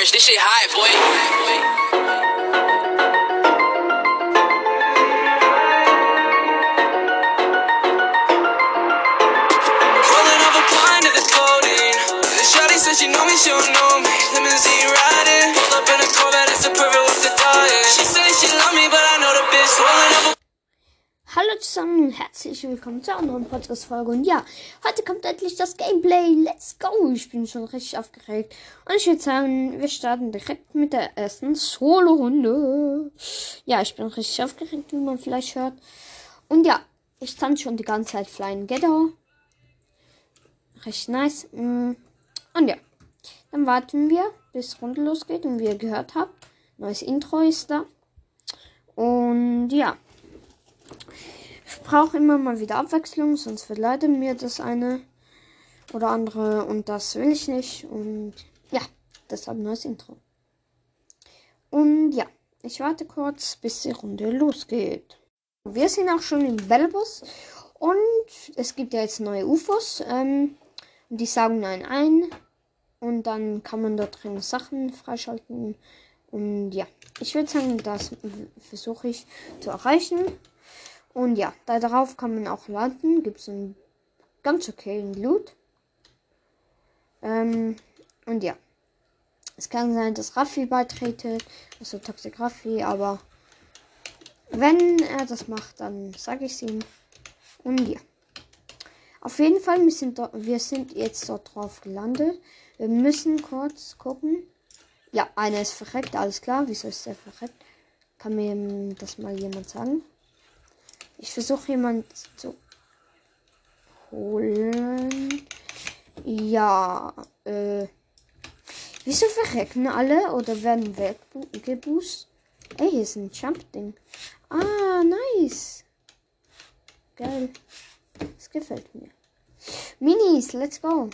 Mirrors, this shit high, boy. Rolling up a pint of the codeine. The shawty said she know me, she don't know me. Limousine riding, pull up in a Corvette, it's a perfect with the dying. She said she love me, but I know the bitch rolling up a Hallo zusammen und herzlich willkommen zu einer neuen Podcast-Folge. Und ja, heute kommt endlich das Gameplay. Let's go! Ich bin schon richtig aufgeregt. Und ich würde sagen, wir starten direkt mit der ersten Solo-Runde. Ja, ich bin richtig aufgeregt, wie man vielleicht hört. Und ja, ich stand schon die ganze Zeit Flying Ghetto. Recht nice. Mm. Und ja, dann warten wir, bis Runde losgeht. Und wie ihr gehört habt, neues Intro ist da. Und ja. Brauche immer mal wieder Abwechslung, sonst verleidet mir das eine oder andere und das will ich nicht. Und ja, deshalb neues Intro. Und ja, ich warte kurz, bis die Runde losgeht. Wir sind auch schon im Bellbus und es gibt ja jetzt neue UFOs. Ähm, die saugen einen ein und dann kann man dort drin Sachen freischalten. Und ja, ich würde sagen, das versuche ich zu erreichen. Und ja, da darauf kann man auch landen. Gibt es einen ganz okayen Loot. Ähm, und ja. Es kann sein, dass Raffi beitretet. Also Toxic Raffi, aber wenn er das macht, dann sage ich es ihm. Und ja. Auf jeden Fall, wir sind, wir sind jetzt dort drauf gelandet. Wir müssen kurz gucken. Ja, einer ist verreckt, alles klar. Wieso ist der verreckt? Kann mir das mal jemand sagen? Ich versuche jemand zu holen. Ja, äh. Wieso verrecken alle oder werden weggeboost? Ey, hier ist ein Jump-Ding. Ah, nice. Geil. Das gefällt mir. Minis, let's go.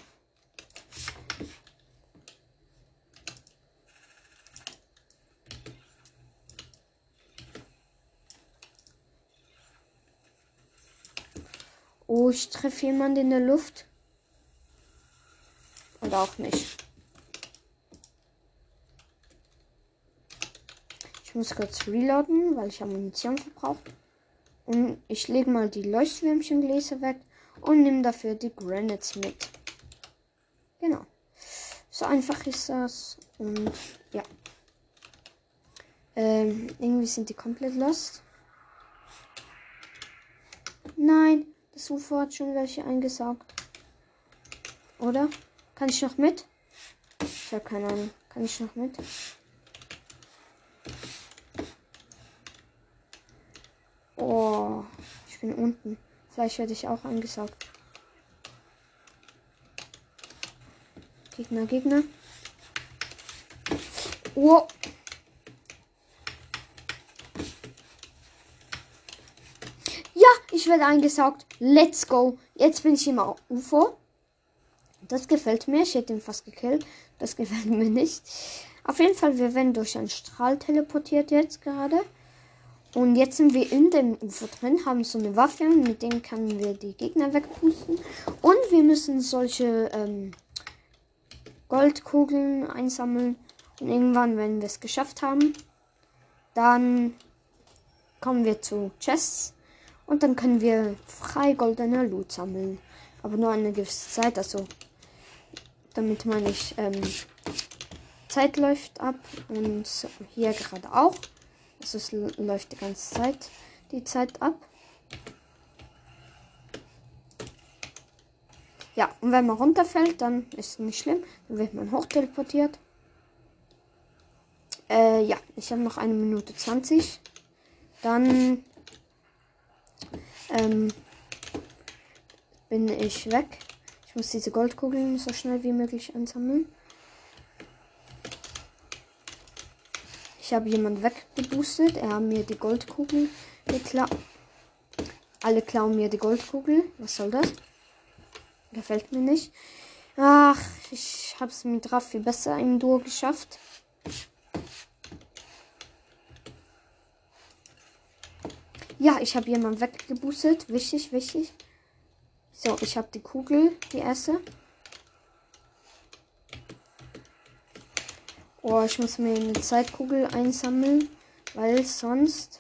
Oh, ich treffe jemanden in der Luft. Oder auch nicht. Ich muss kurz reloaden, weil ich habe Munition verbraucht. Und ich lege mal die Leuchtwürmchengläser weg und nehme dafür die Granites mit. Genau. So einfach ist das. Und ja. Ähm, irgendwie sind die komplett lost. Nein, hat schon welche eingesaugt. Oder? Kann ich noch mit? Ich habe keine Ahnung. Kann ich noch mit? Oh, ich bin unten. Vielleicht werde ich auch angesaugt. Gegner, Gegner. Oh. Ja, ich werde eingesaugt. Let's go. Jetzt bin ich im UFO. Das gefällt mir. Ich hätte ihn fast gekillt. Das gefällt mir nicht. Auf jeden Fall, wir werden durch einen Strahl teleportiert jetzt gerade. Und jetzt sind wir in dem UFO drin, haben so eine Waffe, mit denen können wir die Gegner wegpusten. Und wir müssen solche ähm, Goldkugeln einsammeln. Und irgendwann, wenn wir es geschafft haben, dann kommen wir zu Chests. Und dann können wir frei goldener Loot sammeln. Aber nur eine gewisse Zeit, also damit man nicht ähm, Zeit läuft ab. Und hier gerade auch. Also es läuft die ganze Zeit die Zeit ab. Ja, und wenn man runterfällt, dann ist es nicht schlimm. Dann wird man hochteleportiert. Äh, ja, ich habe noch eine Minute 20. Dann ähm, bin ich weg. Ich muss diese Goldkugeln so schnell wie möglich einsammeln. Ich habe jemand weggeboostet. Er hat mir die Goldkugel geklaut. Alle klauen mir die Goldkugel. Was soll das? Gefällt mir nicht. Ach, ich habe es mit Raffi besser im Duo geschafft. Ja, ich habe jemanden weggeboostet. Wichtig, wichtig. So, ich habe die Kugel, die erste. Oh, ich muss mir eine Zeitkugel einsammeln, weil sonst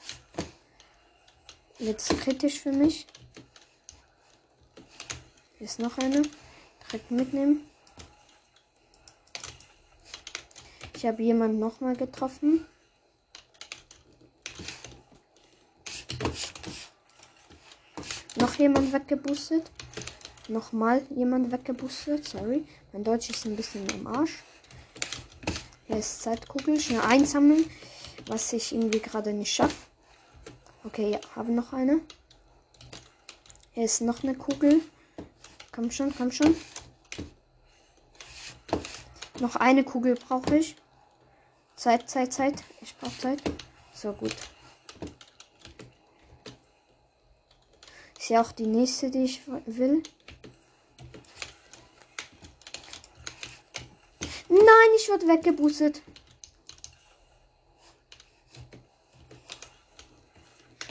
es kritisch für mich. Hier ist noch eine. Direkt mitnehmen. Ich habe jemanden nochmal getroffen. Noch jemand weggeboostet. Nochmal jemand weggeboostet. Sorry. Mein Deutsch ist ein bisschen am Arsch. Hier ist Zeitkugel. Schnell einsammeln. Was ich irgendwie gerade nicht schaffe. Okay, ja, habe noch eine. Hier ist noch eine Kugel. Komm schon, komm schon. Noch eine Kugel brauche ich. Zeit, Zeit, Zeit. Ich brauche Zeit. So gut. Ist ja auch die nächste, die ich will. Nein, ich wurde weggeboostet.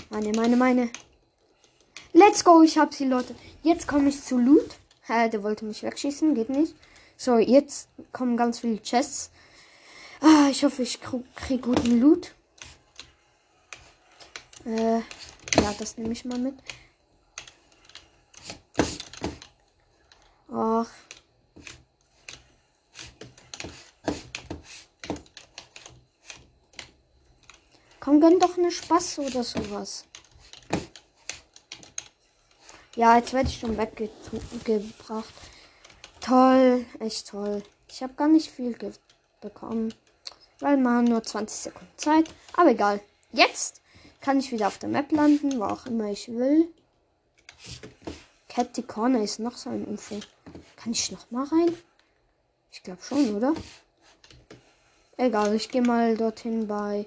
Meine, meine, meine. Let's go, ich hab sie, Leute. Jetzt komme ich zu Loot. Hä, der wollte mich wegschießen, geht nicht. So, jetzt kommen ganz viele Chests. Ah, ich hoffe, ich krieg guten Loot. Äh, ja, das nehme ich mal mit. Ach. Komm, gönn doch eine Spaß oder sowas. Ja, jetzt werde ich schon weggebracht. Toll, echt toll. Ich habe gar nicht viel bekommen, weil man nur 20 Sekunden Zeit. Aber egal. Jetzt kann ich wieder auf der Map landen, wo auch immer ich will. Catty Corner ist noch so ein UFO. Kann ich noch mal rein? Ich glaube schon, oder? Egal, ich gehe mal dorthin bei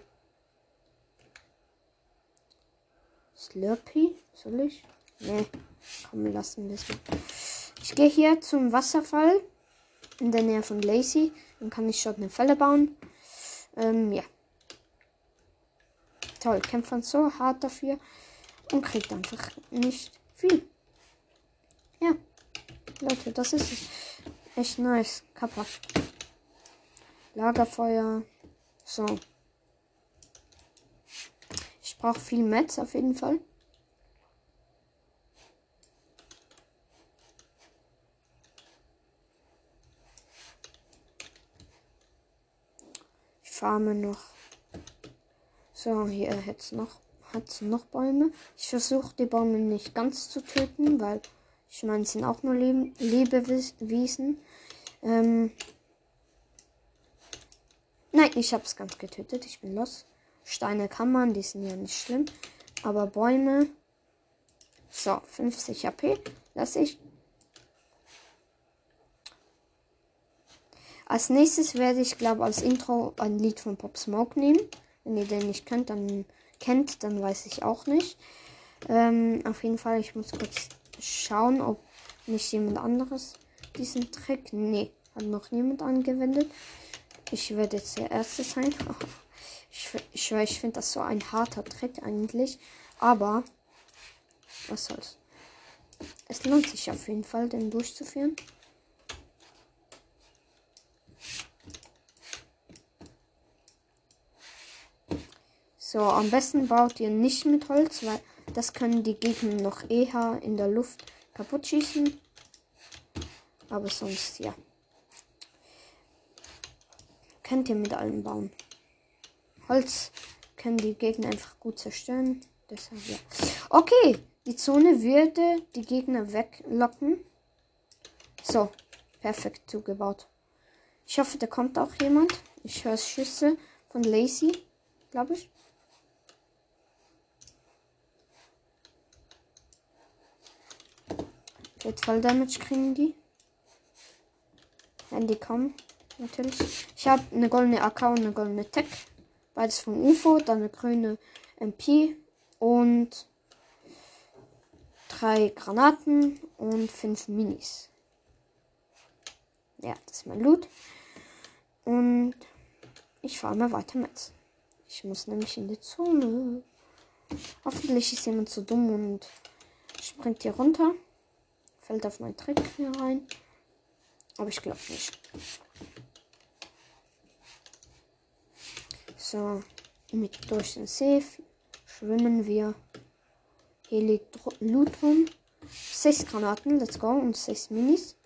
Slurpee. Soll ich? Nee, komm, lassen wir es Ich gehe hier zum Wasserfall in der Nähe von Lacey. Dann kann ich dort eine Falle bauen. Ähm, ja. Toll, kämpft so hart dafür und kriegt einfach nicht viel. Leute, das ist echt nice. Kappa. Lagerfeuer. So. Ich brauche viel Metz auf jeden Fall. Ich farme noch. So, hier hätte noch hat noch Bäume. Ich versuche die Bäume nicht ganz zu töten, weil ich meine, es sind auch nur Leb Lebewesen. Ähm Nein, ich habe es ganz getötet. Ich bin los. Steine kann man, die sind ja nicht schlimm. Aber Bäume. So, 50 HP. Lass ich. Als nächstes werde ich, glaube als Intro ein Lied von Pop Smoke nehmen. Wenn ihr den nicht könnt, dann kennt, dann weiß ich auch nicht. Ähm, auf jeden Fall, ich muss kurz schauen, ob nicht jemand anderes diesen Trick. Nee, hat noch niemand angewendet. Ich werde jetzt der Erste sein. ich ich, ich finde das so ein harter Trick eigentlich. Aber was soll's. Es lohnt sich auf jeden Fall, den durchzuführen. So, am besten baut ihr nicht mit Holz, weil das können die Gegner noch eher in der Luft kaputt schießen. Aber sonst, ja. Könnt ihr mit allem bauen. Holz können die Gegner einfach gut zerstören. Deshalb, ja. Okay, die Zone würde die Gegner weglocken. So, perfekt zugebaut. Ich hoffe, da kommt auch jemand. Ich höre Schüsse von Lacey, glaube ich. Jetzt Voll Damage kriegen die. Wenn die kommen, natürlich. Ich habe eine goldene AK und eine goldene Tech. Beides vom UFO, dann eine grüne MP und drei Granaten und fünf Minis. Ja, das ist mein Loot. Und ich fahre mal weiter mit. Ich muss nämlich in die Zone. Hoffentlich ist jemand so dumm und springt hier runter. Fällt auf meinen Trick hier rein. Aber ich glaube nicht. So, mit durch den See schwimmen wir. Hier liegt Loot rum. Sechs Granaten, let's go. Und sechs Minis.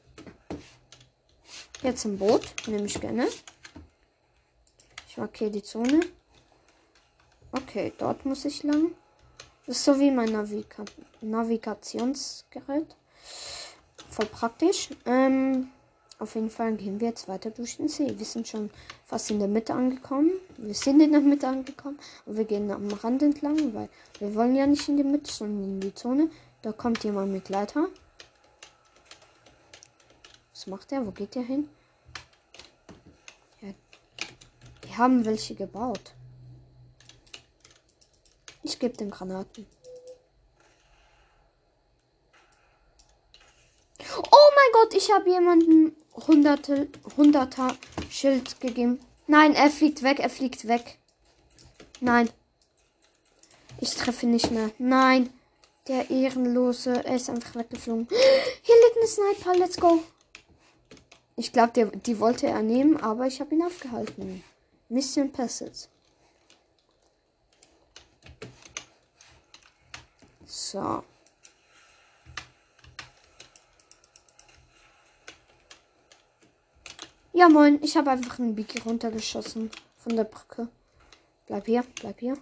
Jetzt ein Boot, nehme ich gerne. Ich markiere die Zone. Okay, dort muss ich lang. Das ist so wie mein Naviga Navigationsgerät. Voll praktisch. Ähm, auf jeden Fall gehen wir jetzt weiter durch den See. Wir sind schon fast in der Mitte angekommen. Wir sind in der Mitte angekommen. Und wir gehen am Rand entlang, weil wir wollen ja nicht in die Mitte, sondern in die Zone. Da kommt jemand mit Leiter. Was macht er? Wo geht der hin? Ja, die haben welche gebaut. Ich gebe den Granaten. Oh mein Gott, ich habe jemanden hunderte, hunderter Schild gegeben. Nein, er fliegt weg, er fliegt weg. Nein. Ich treffe nicht mehr. Nein. Der Ehrenlose, er ist einfach weggeflogen. Hier liegt ein Sniper, let's go. Ich glaube, die wollte er nehmen, aber ich habe ihn aufgehalten. Mission Passage. So. Ja, moin. Ich habe einfach einen Biki runtergeschossen von der Brücke. Bleib hier, bleib hier.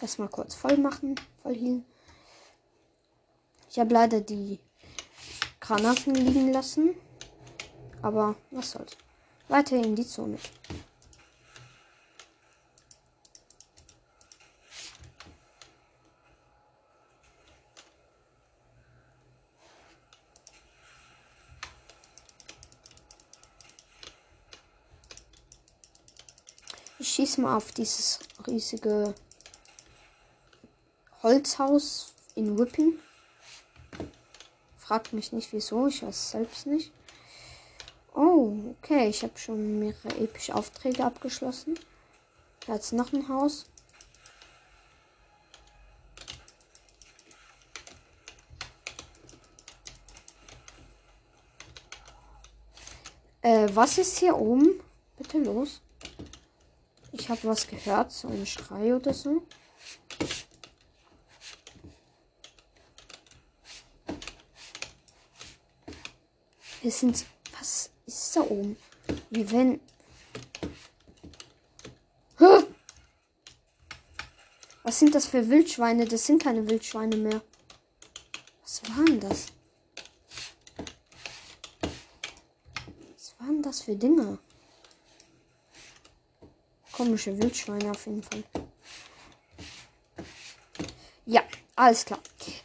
Erstmal kurz voll machen, voll healen. Ich habe leider die Granaten liegen lassen. Aber was soll's. Weiter in die Zone. Ich schieße mal auf dieses riesige Holzhaus in Whipping. Fragt mich nicht wieso, ich weiß selbst nicht. Oh, okay, ich habe schon mehrere epische Aufträge abgeschlossen. Jetzt noch ein Haus. Äh, was ist hier oben? Bitte los. Ich habe was gehört, so ein Schrei oder so. Wir sind. Was ist da oben? Wie wenn. Was sind das für Wildschweine? Das sind keine Wildschweine mehr. Was waren das? Was waren das für Dinge? Komische Wildschweine auf jeden Fall. Ja, alles klar.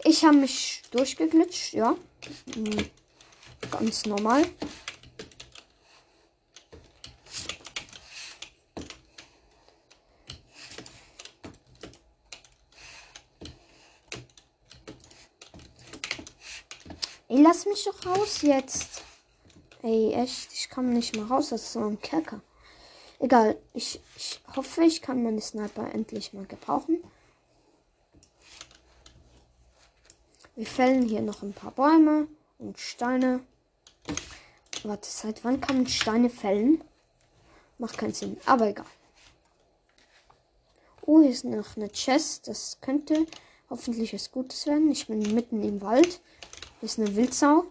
Ich habe mich durchgeglitscht, ja. Hm, ganz normal. Ey, lass mich doch raus jetzt. Ey, echt, ich komme nicht mehr raus. Das ist so ein Kerker. Egal, ich, ich hoffe, ich kann meine Sniper endlich mal gebrauchen. Wir fällen hier noch ein paar Bäume und Steine. Warte, seit wann kann man Steine fällen? Macht keinen Sinn, aber egal. Oh, hier ist noch eine Chest. Das könnte hoffentlich was Gutes werden. Ich bin mitten im Wald. Hier ist eine Wildsau.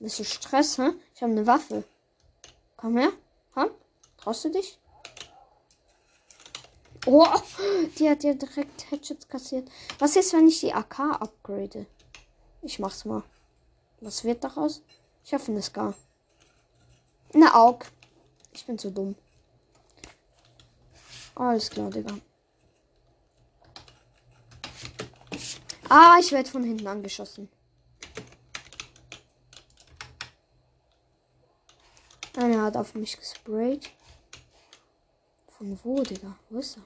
Das ist Stress, hä? Ich habe eine Waffe. Komm her. Traust du dich? Oh, die hat ja direkt Headshots kassiert. Was ist, wenn ich die AK upgrade? Ich mach's mal. Was wird daraus? Ich hoffe, eine Scar. Eine Aug. Ich bin zu dumm. Alles klar, Digga. Ah, ich werde von hinten angeschossen. Einer hat auf mich gesprayt. Von wo, Digga? Wo ist er?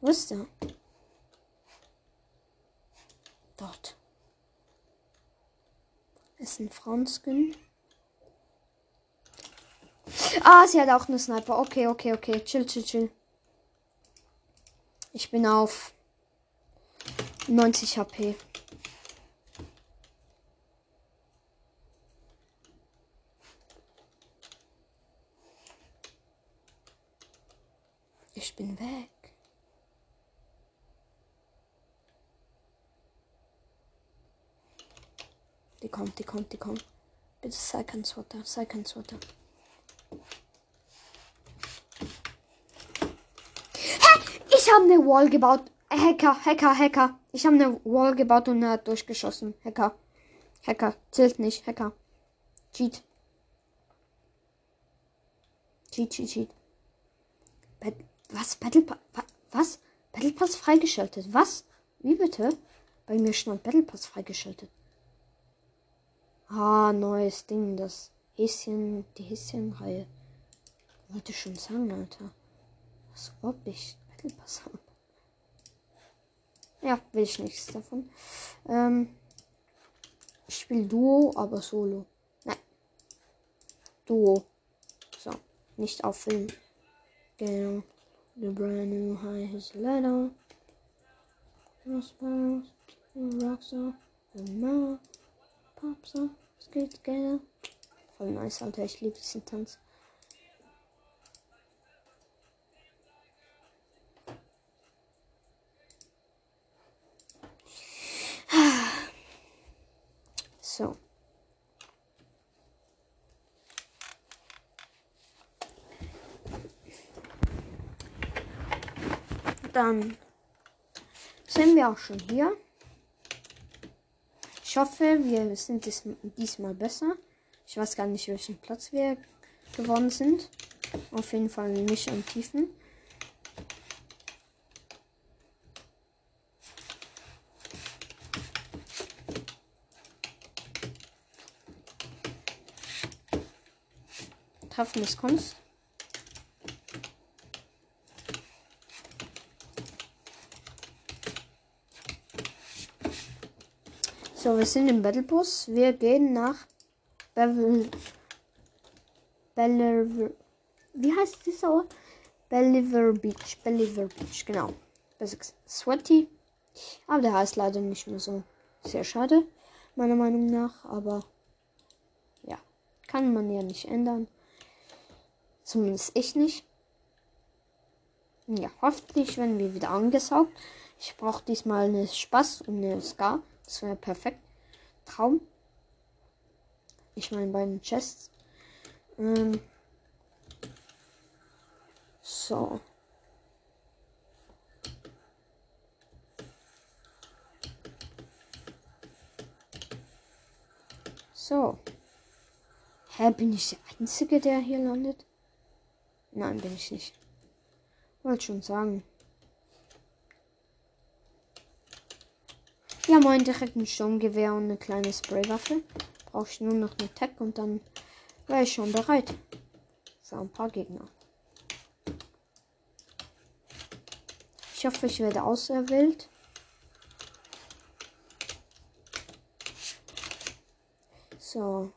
Wo ist er? Dort. Ist ein Frauenskin. Ah, sie hat auch eine Sniper. Okay, okay, okay. Chill, chill, chill. Ich bin auf 90 HP. Bin weg. Die kommt, die kommt, die kommt. Bitte sei kein Swatter, sei kein Swatter. Hä? Ich habe eine Wall gebaut. Hacker, Hacker, Hacker. Ich habe eine Wall gebaut und er hat durchgeschossen. Hacker. Hacker. Zählt nicht. Hacker. Cheat. Cheat, cheat, cheat. Bet was? Battle Pass? Was? Battle Pass freigeschaltet. Was? Wie bitte? Bei mir stand Battle Pass freigeschaltet. Ah, neues Ding, das Häschen, die Häschenreihe. Wollte schon sagen, Alter. Was ob ich Battle Pass habe. Ja, will ich nichts davon. Ähm, ich spiele Duo, aber Solo. Nein. Duo. So, nicht auffüllen. Genau. The brand new high his ladder. Crossbows, Rockstar, the mouth, pops up, skate together. Voll nice, Alter. Ich liebe diesen Tanz. Dann sind wir auch schon hier. Ich hoffe, wir sind dies, diesmal besser. Ich weiß gar nicht, welchen Platz wir geworden sind. Auf jeden Fall nicht am tiefen. Des Kunst. So, wir sind im Battlebus. Wir gehen nach Bevel. Belliver. Wie heißt dieser Ort? Belliver Beach. Belliver Beach, genau. Sweaty. Aber der heißt leider nicht mehr so. Sehr schade, meiner Meinung nach. Aber ja, kann man ja nicht ändern. Zumindest ich nicht. Ja, hoffentlich werden wir wieder angesaugt. Ich brauche diesmal eine Spaß und eine Scar. Das wäre perfekt. Traum. Ich meine beiden Chests. Ähm. So. So. Hä, bin ich der Einzige, der hier landet? Nein, bin ich nicht. Wollte schon sagen. Ja, moin, direkt ein Sturmgewehr und eine kleine Spraywaffe. Brauche ich nur noch eine Tech und dann wäre ich schon bereit. Für ein paar Gegner. Ich hoffe, ich werde auserwählt. So.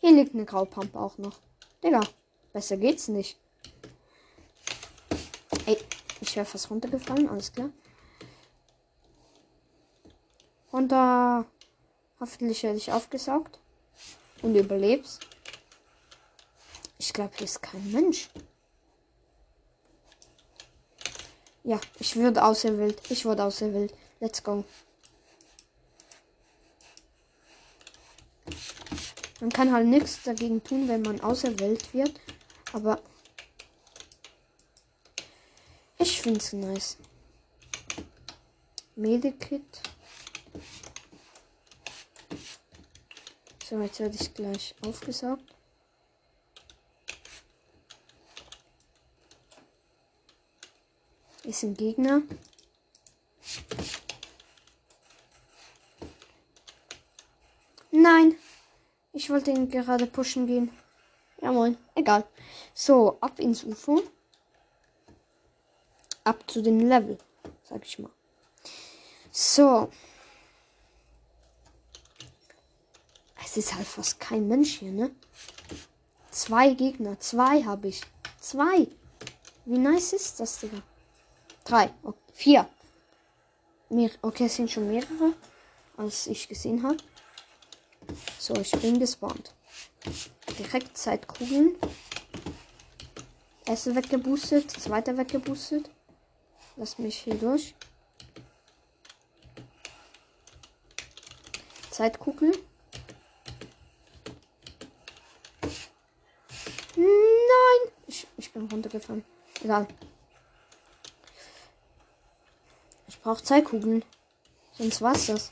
Hier liegt eine Graupampe auch noch. Digga, besser geht's nicht. Ey, ich wäre fast runtergefallen, alles klar. Runter. Hoffentlich werde ich aufgesaugt. Und überlebst. Ich glaube, hier ist kein Mensch. Ja, ich würde auserwählt. Ich wurde auserwählt. Let's go. Man kann halt nichts dagegen tun, wenn man auserwählt wird. Aber ich finde es nice. Medikit. So, jetzt werde ich gleich aufgesaugt. Ist ein Gegner. Nein. Ich wollte ihn gerade pushen gehen. Ja moin. Egal. So, ab ins UFO. Ab zu dem Level. Sag ich mal. So. Ist halt fast kein Mensch hier, ne? Zwei Gegner. Zwei habe ich. Zwei. Wie nice ist das, Digga? Drei. Okay. Vier. Mehr. Okay, es sind schon mehrere, als ich gesehen habe. So, ich bin gespawnt. Direkt Zeitkugeln. Erste weggeboostet, zweiter weggeboostet. Lass mich hier durch. Zeitkugel. Nein! Ich, ich bin runtergefallen. Egal. Ich brauche Zeitkugeln. Sonst war's das.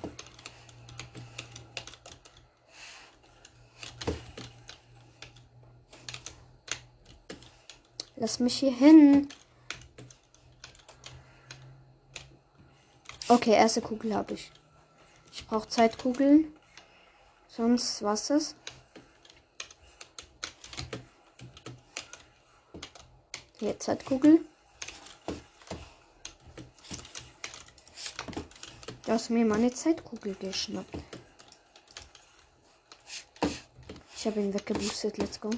Lass mich hier hin. Okay, erste Kugel habe ich. Ich brauche Zeitkugeln. Sonst war's das. Hier, Zeitkugel. Du hast mir meine Zeitkugel geschnappt. Ich habe ihn weggeboostet. Let's go.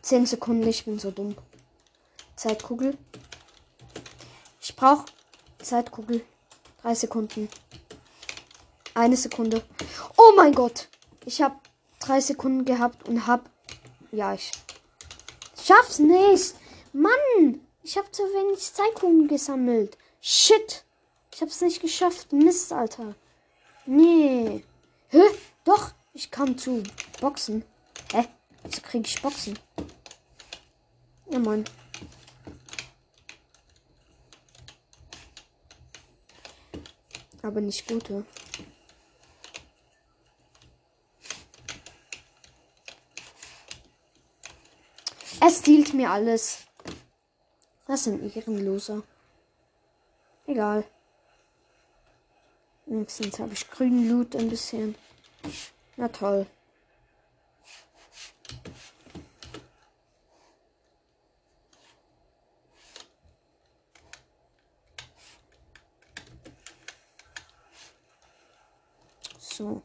10 Sekunden, ich bin so dumm. Zeitkugel. Ich brauche Zeitkugel. Drei Sekunden. Eine Sekunde. Oh mein Gott. Ich habe drei Sekunden gehabt und hab. Ja, ich schaff's nicht. Mann, ich habe zu wenig Zeitkugeln gesammelt. Shit. Ich hab's nicht geschafft. Mist, Alter. Nee. Hä? Doch, ich kam zu Boxen. Hä? Wieso krieg ich Boxen? Ja, Mann. Aber nicht gute. Es stiehlt mir alles. Das sind Ehrenloser. Egal. Wenigstens habe ich grünen Loot ein bisschen. Na toll. So.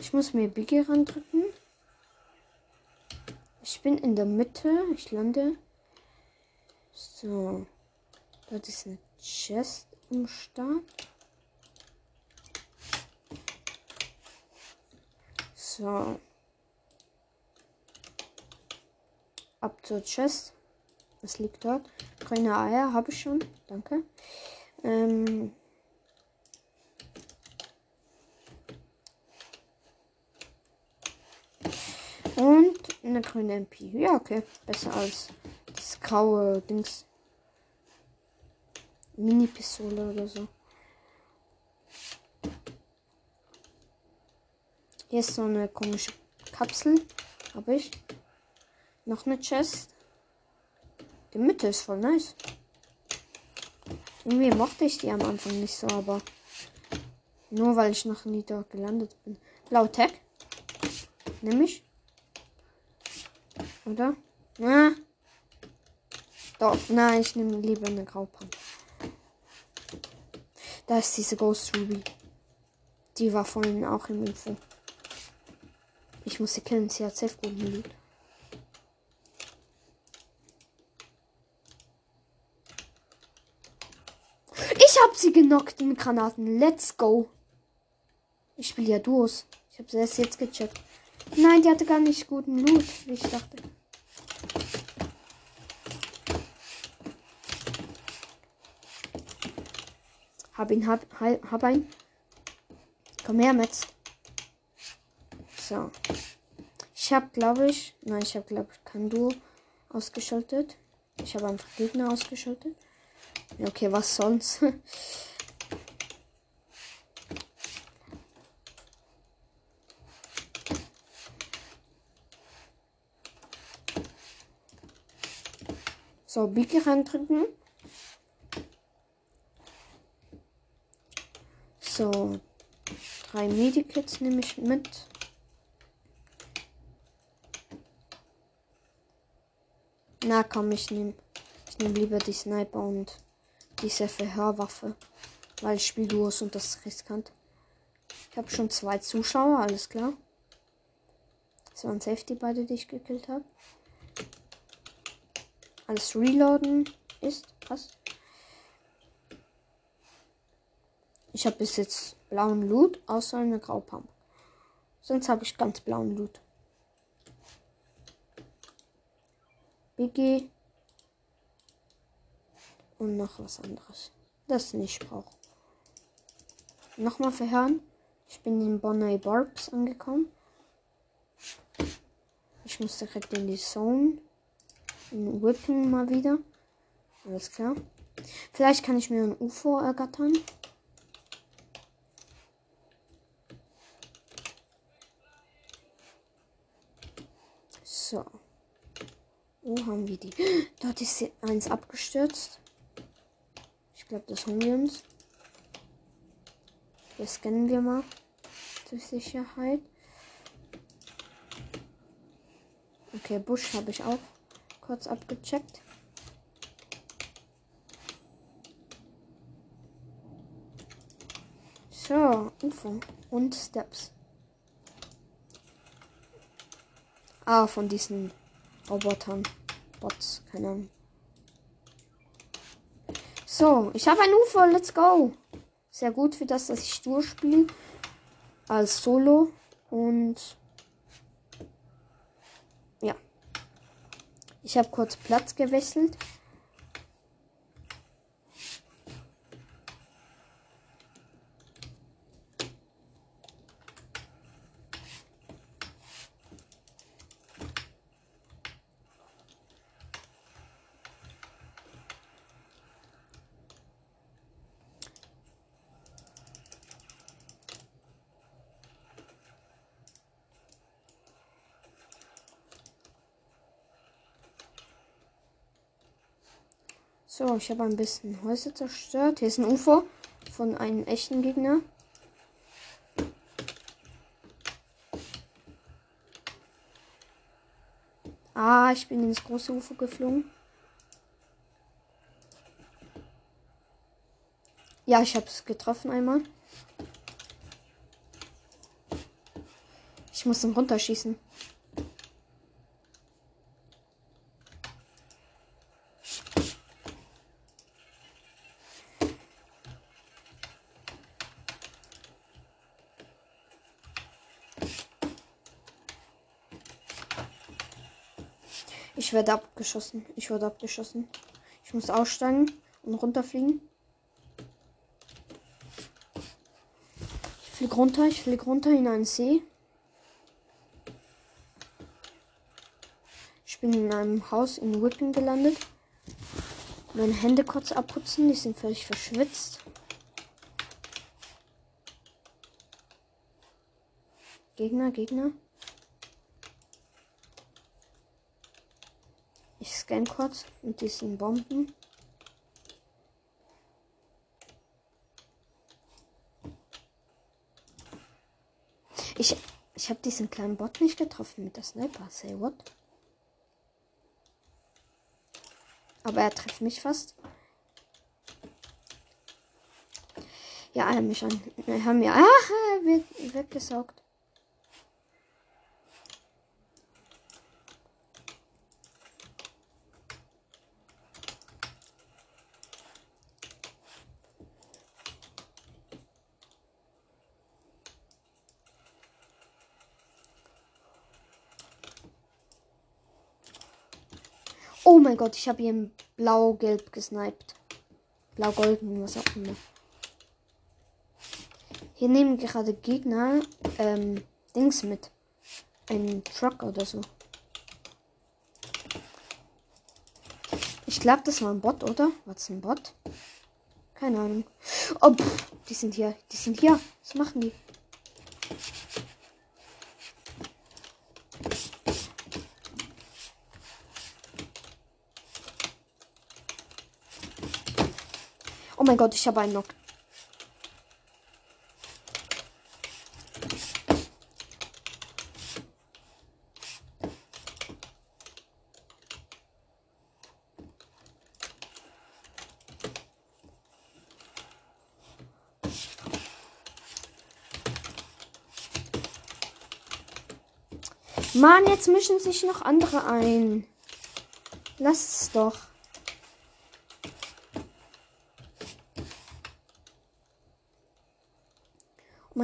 Ich muss mir Biggie randrücken. Ich bin in der Mitte. Ich lande. So. Dort ist eine Chest im Start. So. Ab zur Chest. Was liegt dort? Grüne Eier habe ich schon. Danke. Ähm. Und eine grüne MP. Ja, okay. Besser als das graue Dings. Mini-Pistole oder so. Hier ist so eine komische Kapsel. Habe ich. Noch eine Chest. Die Mitte ist voll nice. Irgendwie mochte ich die am Anfang nicht so, aber nur weil ich noch nie dort gelandet bin. Blau Tech. Nämlich. Oder? Ja. Doch, nein, ich nehme lieber eine Graupampe. Da ist diese Ghost Ruby. Die war vorhin auch im Info. Ich muss sie killen, sie hat safe guten Loot. Ich hab sie genockt mit Granaten. Let's go. Ich spiele ja Duos. Ich habe erst jetzt gecheckt. Nein, die hatte gar nicht guten Loot, wie ich dachte. Hab ihn, hab, hab ein. Komm her, Metz. So. Ich habe, glaube ich, nein, ich habe, glaube ich, kein Duo ausgeschaltet. Ich habe einfach Gegner ausgeschaltet. Okay, was sonst? so, Biki reindrücken. So, drei Medikits nehme ich mit. Na komm, ich nehme ich nehm lieber die Sniper und diese Verhörwaffe. Weil ich spiele Duos und das ist riskant. Ich habe schon zwei Zuschauer, alles klar. Das waren Safety beide, die ich gekillt habe. Alles reloaden ist. Was? Ich habe bis jetzt blauen Loot, außer eine Graupampe. Sonst habe ich ganz blauen Loot. Biggie. Und noch was anderes. Das nicht brauche. Nochmal verhören. Ich bin in Bonnet Barbs angekommen. Ich muss direkt in die Zone. In Whipping mal wieder. Alles klar. Vielleicht kann ich mir ein UFO ergattern. So. Wo haben wir die? Dort ist eins abgestürzt. Ich glaube, das holen wir uns. Das scannen wir mal. Zur Sicherheit. Okay, Busch habe ich auch kurz abgecheckt. So, UFO und Steps. Ah, von diesen Robotern. Bots, keine Ahnung. So, ich habe ein UFO, let's go. Sehr gut für das, dass ich durchspiele. Als Solo. Und ja. Ich habe kurz Platz gewechselt. So, ich habe ein bisschen Häuser zerstört. Hier ist ein UFO von einem echten Gegner. Ah, ich bin ins große UFO geflogen. Ja, ich habe es getroffen einmal. Ich muss ihn runterschießen. Ich werde abgeschossen. Ich wurde abgeschossen. Ich muss aussteigen und runterfliegen. Ich fliege runter. Ich fliege runter in einen See. Ich bin in einem Haus in Whipping gelandet. Meine Hände kurz abputzen. Die sind völlig verschwitzt. Gegner, Gegner. Ich scan kurz mit diesen Bomben. Ich, ich habe diesen kleinen Bot nicht getroffen mit der Sniper. Say what? Aber er trifft mich fast. Ja, er hat mich an. Er hat mir. Ah, er wird weggesaugt. Oh mein Gott, ich habe ihn blau-gelb gesniped. Blau-golden, was auch immer. Hier nehmen gerade Gegner ähm, Dings mit. Ein Truck oder so. Ich glaube, das war ein Bot, oder? Was ein Bot? Keine Ahnung. Oh, pff, die sind hier. Die sind hier. Was machen die? Oh mein Gott, ich habe einen Knock. Mann, jetzt mischen sich noch andere ein. Lass es doch.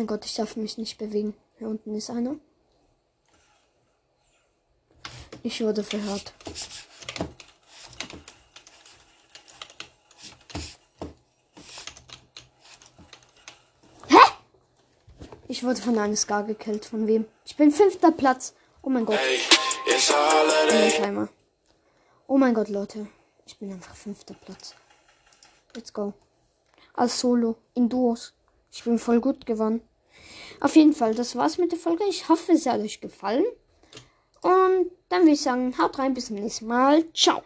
mein Gott, ich darf mich nicht bewegen. Hier unten ist einer. Ich wurde verhört. Hä? Ich wurde von einem Scar gekillt. Von wem? Ich bin fünfter Platz. Oh mein Gott. Hey, oh mein Gott, Leute. Ich bin einfach fünfter Platz. Let's go. Als Solo. In Duos. Ich bin voll gut gewonnen. Auf jeden Fall, das war's mit der Folge. Ich hoffe, es hat euch gefallen. Und dann würde ich sagen, haut rein, bis zum nächsten Mal. Ciao.